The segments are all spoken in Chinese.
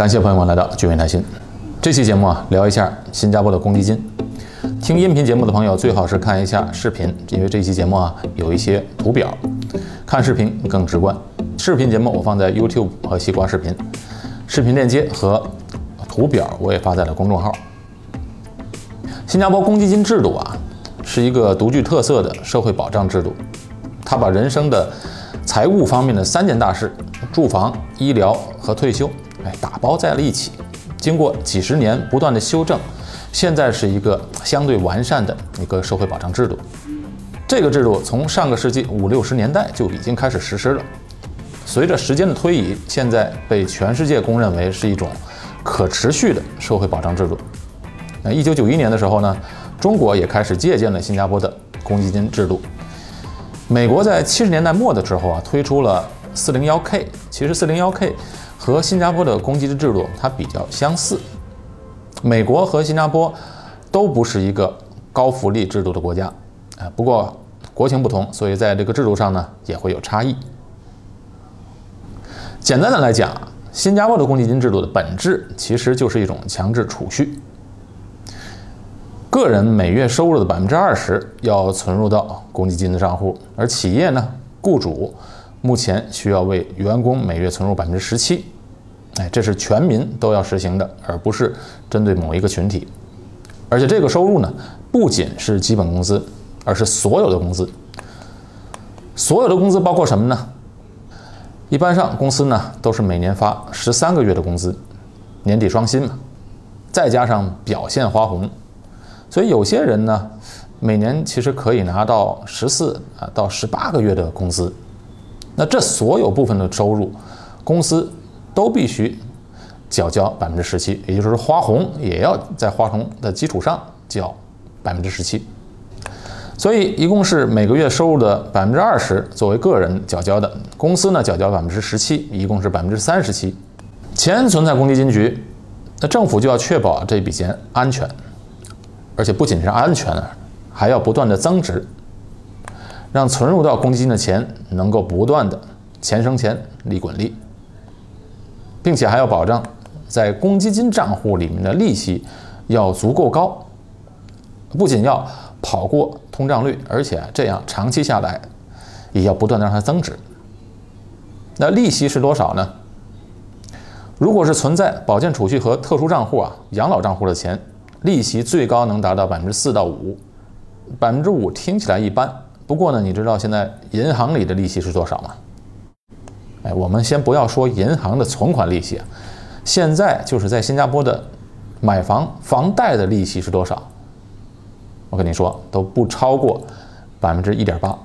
感谢朋友们来到聚美谈心。这期节目啊，聊一下新加坡的公积金。听音频节目的朋友最好是看一下视频，因为这期节目啊有一些图表，看视频更直观。视频节目我放在 YouTube 和西瓜视频，视频链接和图表我也发在了公众号。新加坡公积金制度啊，是一个独具特色的社会保障制度，它把人生的财务方面的三件大事——住房、医疗和退休，哎，打包在了一起。经过几十年不断的修正，现在是一个相对完善的一个社会保障制度。这个制度从上个世纪五六十年代就已经开始实施了。随着时间的推移，现在被全世界公认为是一种可持续的社会保障制度。那一九九一年的时候呢，中国也开始借鉴了新加坡的公积金制度。美国在七十年代末的时候啊，推出了四零幺 K。其实四零幺 K。和新加坡的公积金制度它比较相似，美国和新加坡都不是一个高福利制度的国家，啊，不过国情不同，所以在这个制度上呢也会有差异。简单的来讲，新加坡的公积金制度的本质其实就是一种强制储蓄，个人每月收入的百分之二十要存入到公积金的账户，而企业呢，雇主。目前需要为员工每月存入百分之十七，哎，这是全民都要实行的，而不是针对某一个群体。而且这个收入呢，不仅是基本工资，而是所有的工资。所有的工资包括什么呢？一般上公司呢都是每年发十三个月的工资，年底双薪嘛，再加上表现花红，所以有些人呢，每年其实可以拿到十四啊到十八个月的工资。那这所有部分的收入，公司都必须缴交百分之十七，也就是说花红也要在花红的基础上缴百分之十七。所以一共是每个月收入的百分之二十作为个人缴交的，公司呢缴交百分之十七，一共是百分之三十七。钱存在公积金局，那政府就要确保这笔钱安全，而且不仅是安全，还要不断的增值。让存入到公积金的钱能够不断的钱生钱，利滚利，并且还要保障在公积金账户里面的利息要足够高，不仅要跑过通胀率，而且这样长期下来也要不断的让它增值。那利息是多少呢？如果是存在保健储蓄和特殊账户啊、养老账户的钱，利息最高能达到百分之四到五，百分之五听起来一般。不过呢，你知道现在银行里的利息是多少吗？哎，我们先不要说银行的存款利息，现在就是在新加坡的买房房贷的利息是多少？我跟你说都不超过百分之一点八。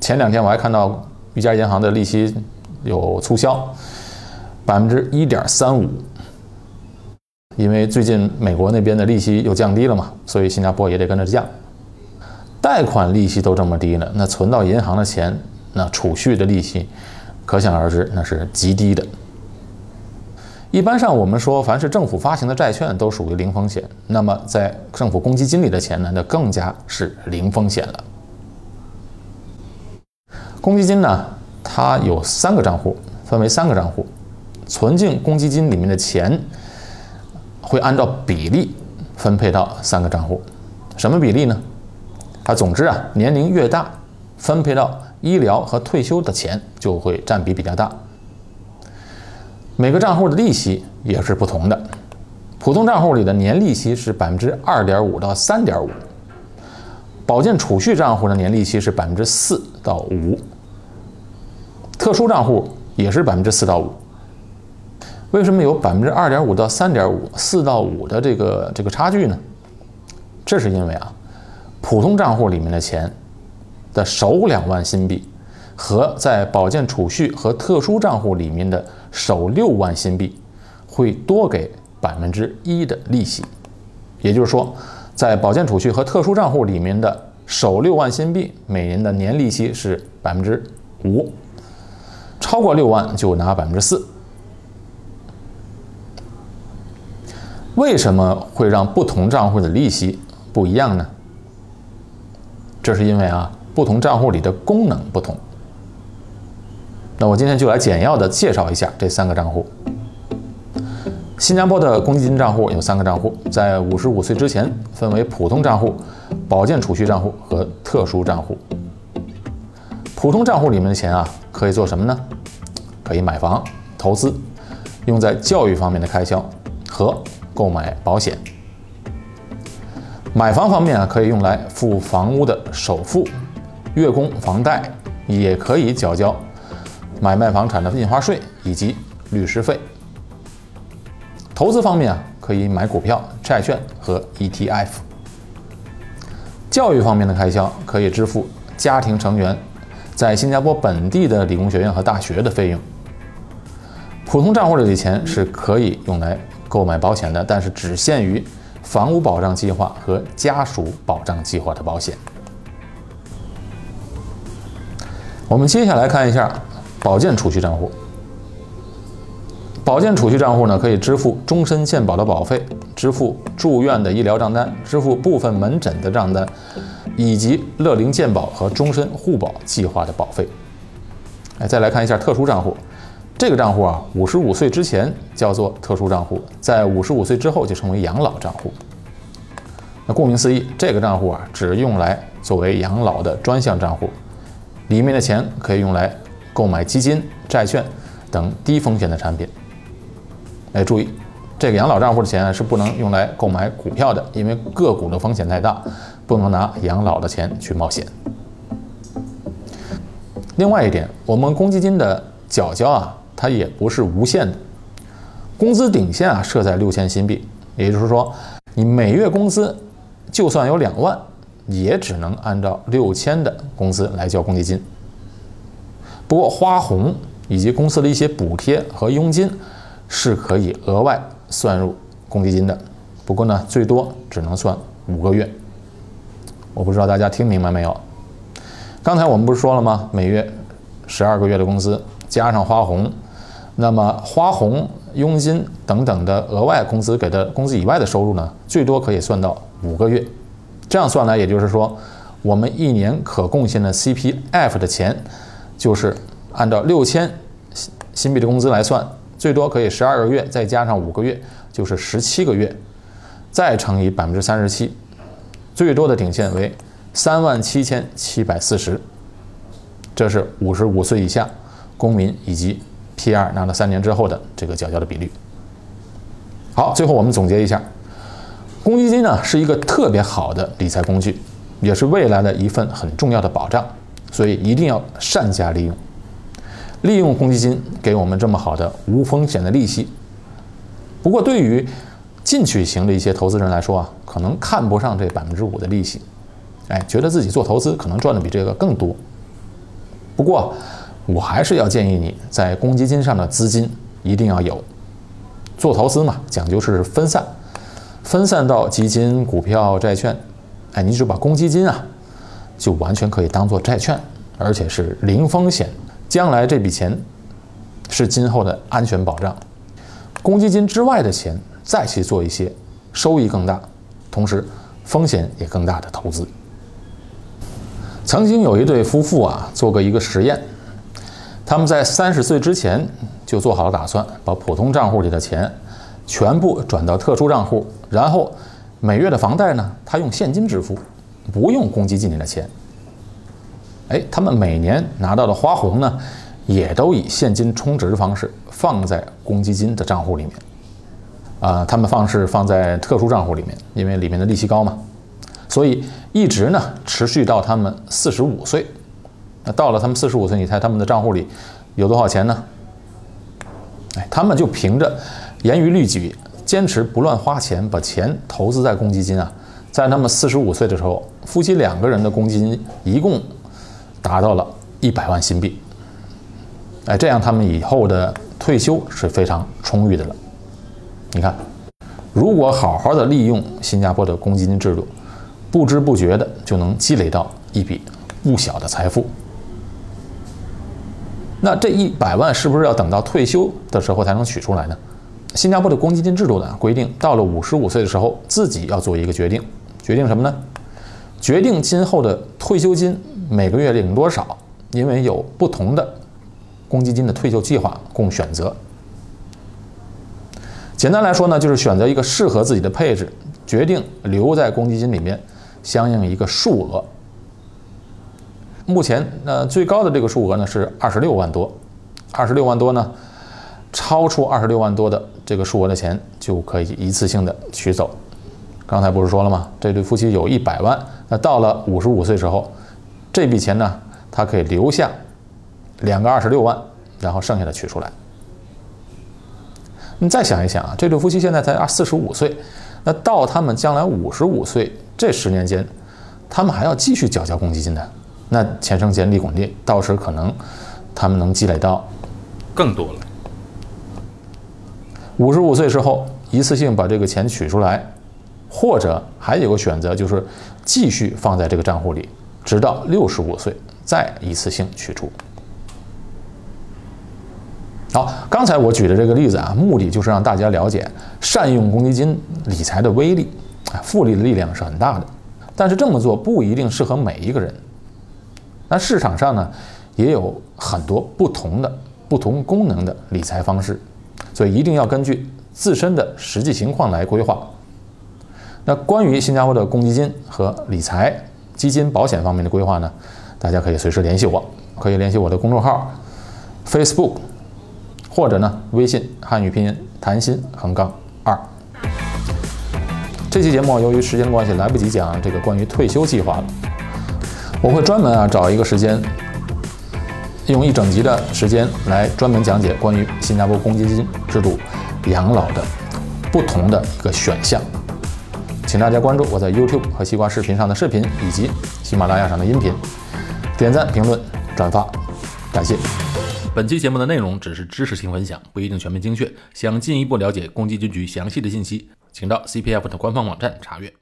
前两天我还看到一家银行的利息有促销，百分之一点三五。因为最近美国那边的利息又降低了嘛，所以新加坡也得跟着降。贷款利息都这么低了，那存到银行的钱，那储蓄的利息，可想而知，那是极低的。一般上，我们说，凡是政府发行的债券都属于零风险，那么在政府公积金里的钱呢，那更加是零风险了。公积金呢，它有三个账户，分为三个账户，存进公积金里面的钱会按照比例分配到三个账户，什么比例呢？它总之啊，年龄越大，分配到医疗和退休的钱就会占比比较大。每个账户的利息也是不同的，普通账户里的年利息是百分之二点五到三点五，保健储蓄账户的年利息是百分之四到五，特殊账户也是百分之四到五。为什么有百分之二点五到三点五、四到五的这个这个差距呢？这是因为啊。普通账户里面的钱的首两万新币，和在保健储蓄和特殊账户里面的首六万新币，会多给百分之一的利息。也就是说，在保健储蓄和特殊账户里面的首六万新币，每年的年利息是百分之五，超过六万就拿百分之四。为什么会让不同账户的利息不一样呢？这是因为啊，不同账户里的功能不同。那我今天就来简要的介绍一下这三个账户。新加坡的公积金账户有三个账户，在五十五岁之前分为普通账户、保健储蓄账户和特殊账户。普通账户里面的钱啊，可以做什么呢？可以买房、投资，用在教育方面的开销和购买保险。买房方面啊，可以用来付房屋的首付、月供房贷，也可以缴交买卖房产的印花税以及律师费。投资方面啊，可以买股票、债券和 ETF。教育方面的开销可以支付家庭成员在新加坡本地的理工学院和大学的费用。普通账户里的钱是可以用来购买保险的，但是只限于房屋保障计划和家属保障计划的保险。我们接下来看一下保健储蓄账户。保健储蓄账户呢，可以支付终身健保的保费，支付住院的医疗账单，支付部分门诊的账单，以及乐龄健保和终身护保计划的保费。哎，再来看一下特殊账户，这个账户啊，五十五岁之前叫做特殊账户，在五十五岁之后就成为养老账户。那顾名思义，这个账户啊，只用来作为养老的专项账户，里面的钱可以用来购买基金、债券等低风险的产品。哎，注意，这个养老账户的钱是不能用来购买股票的，因为个股的风险太大，不能拿养老的钱去冒险。另外一点，我们公积金的缴交啊，它也不是无限的，工资顶限啊设在六千新币，也就是说，你每月工资就算有两万，也只能按照六千的工资来交公积金。不过花红以及公司的一些补贴和佣金。是可以额外算入公积金的，不过呢，最多只能算五个月。我不知道大家听明白没有？刚才我们不是说了吗？每月十二个月的工资加上花红，那么花红、佣金等等的额外工资给的工资以外的收入呢，最多可以算到五个月。这样算来，也就是说，我们一年可贡献的 CPF 的钱，就是按照六千新币的工资来算。最多可以十二个月，再加上五个月，就是十七个月，再乘以百分之三十七，最多的顶线为三万七千七百四十。这是五十五岁以下公民以及 P2 拿了三年之后的这个缴交的比率。好，最后我们总结一下，公积金呢是一个特别好的理财工具，也是未来的一份很重要的保障，所以一定要善加利用。利用。公积金给我们这么好的无风险的利息，不过对于进取型的一些投资人来说啊，可能看不上这百分之五的利息，哎，觉得自己做投资可能赚的比这个更多。不过我还是要建议你在公积金上的资金一定要有，做投资嘛，讲究是分散，分散到基金、股票、债券，哎，你只把公积金啊，就完全可以当做债券，而且是零风险。将来这笔钱是今后的安全保障，公积金之外的钱再去做一些收益更大，同时风险也更大的投资。曾经有一对夫妇啊，做过一个实验，他们在三十岁之前就做好了打算，把普通账户里的钱全部转到特殊账户，然后每月的房贷呢，他用现金支付，不用公积金里的钱。哎，他们每年拿到的花红呢，也都以现金充值的方式放在公积金的账户里面。啊，他们放是放在特殊账户里面，因为里面的利息高嘛，所以一直呢持续到他们四十五岁。那到了他们四十五岁，你猜他们的账户里有多少钱呢？哎，他们就凭着严于律己，坚持不乱花钱，把钱投资在公积金啊，在他们四十五岁的时候，夫妻两个人的公积金一共。达到了一百万新币，哎，这样他们以后的退休是非常充裕的了。你看，如果好好的利用新加坡的公积金制度，不知不觉的就能积累到一笔不小的财富。那这一百万是不是要等到退休的时候才能取出来呢？新加坡的公积金制度呢规定，到了五十五岁的时候，自己要做一个决定，决定什么呢？决定今后的退休金。每个月领多少？因为有不同的公积金的退休计划供选择。简单来说呢，就是选择一个适合自己的配置，决定留在公积金里面相应一个数额。目前呃最高的这个数额呢是二十六万多，二十六万多呢，超出二十六万多的这个数额的钱就可以一次性的取走。刚才不是说了吗？这对夫妻有一百万，那到了五十五岁时候，这笔钱呢，他可以留下两个二十六万，然后剩下的取出来。你再想一想啊，这对夫妻现在才二四十五岁，那到他们将来五十五岁这十年间，他们还要继续缴交公积金的。那钱生钱，利滚利，到时可能他们能积累到更多了。五十五岁之后，一次性把这个钱取出来，或者还有个选择，就是继续放在这个账户里，直到六十五岁再一次性取出。好，刚才我举的这个例子啊，目的就是让大家了解善用公积金理财的威力，啊，复利的力量是很大的。但是这么做不一定适合每一个人。那市场上呢，也有很多不同的、不同功能的理财方式，所以一定要根据自身的实际情况来规划。那关于新加坡的公积金和理财、基金、保险方面的规划呢，大家可以随时联系我，可以联系我的公众号、Facebook，或者呢微信汉语拼音谈心横杠二。这期节目由于时间关系，来不及讲这个关于退休计划了。我会专门啊找一个时间，用一整集的时间来专门讲解关于新加坡公积金制度养老的不同的一个选项，请大家关注我在 YouTube 和西瓜视频上的视频，以及喜马拉雅上的音频，点赞、评论、转发，感谢。本期节目的内容只是知识性分享，不一定全面精确。想进一步了解公积金局详细的信息，请到 CPF 的官方网站查阅。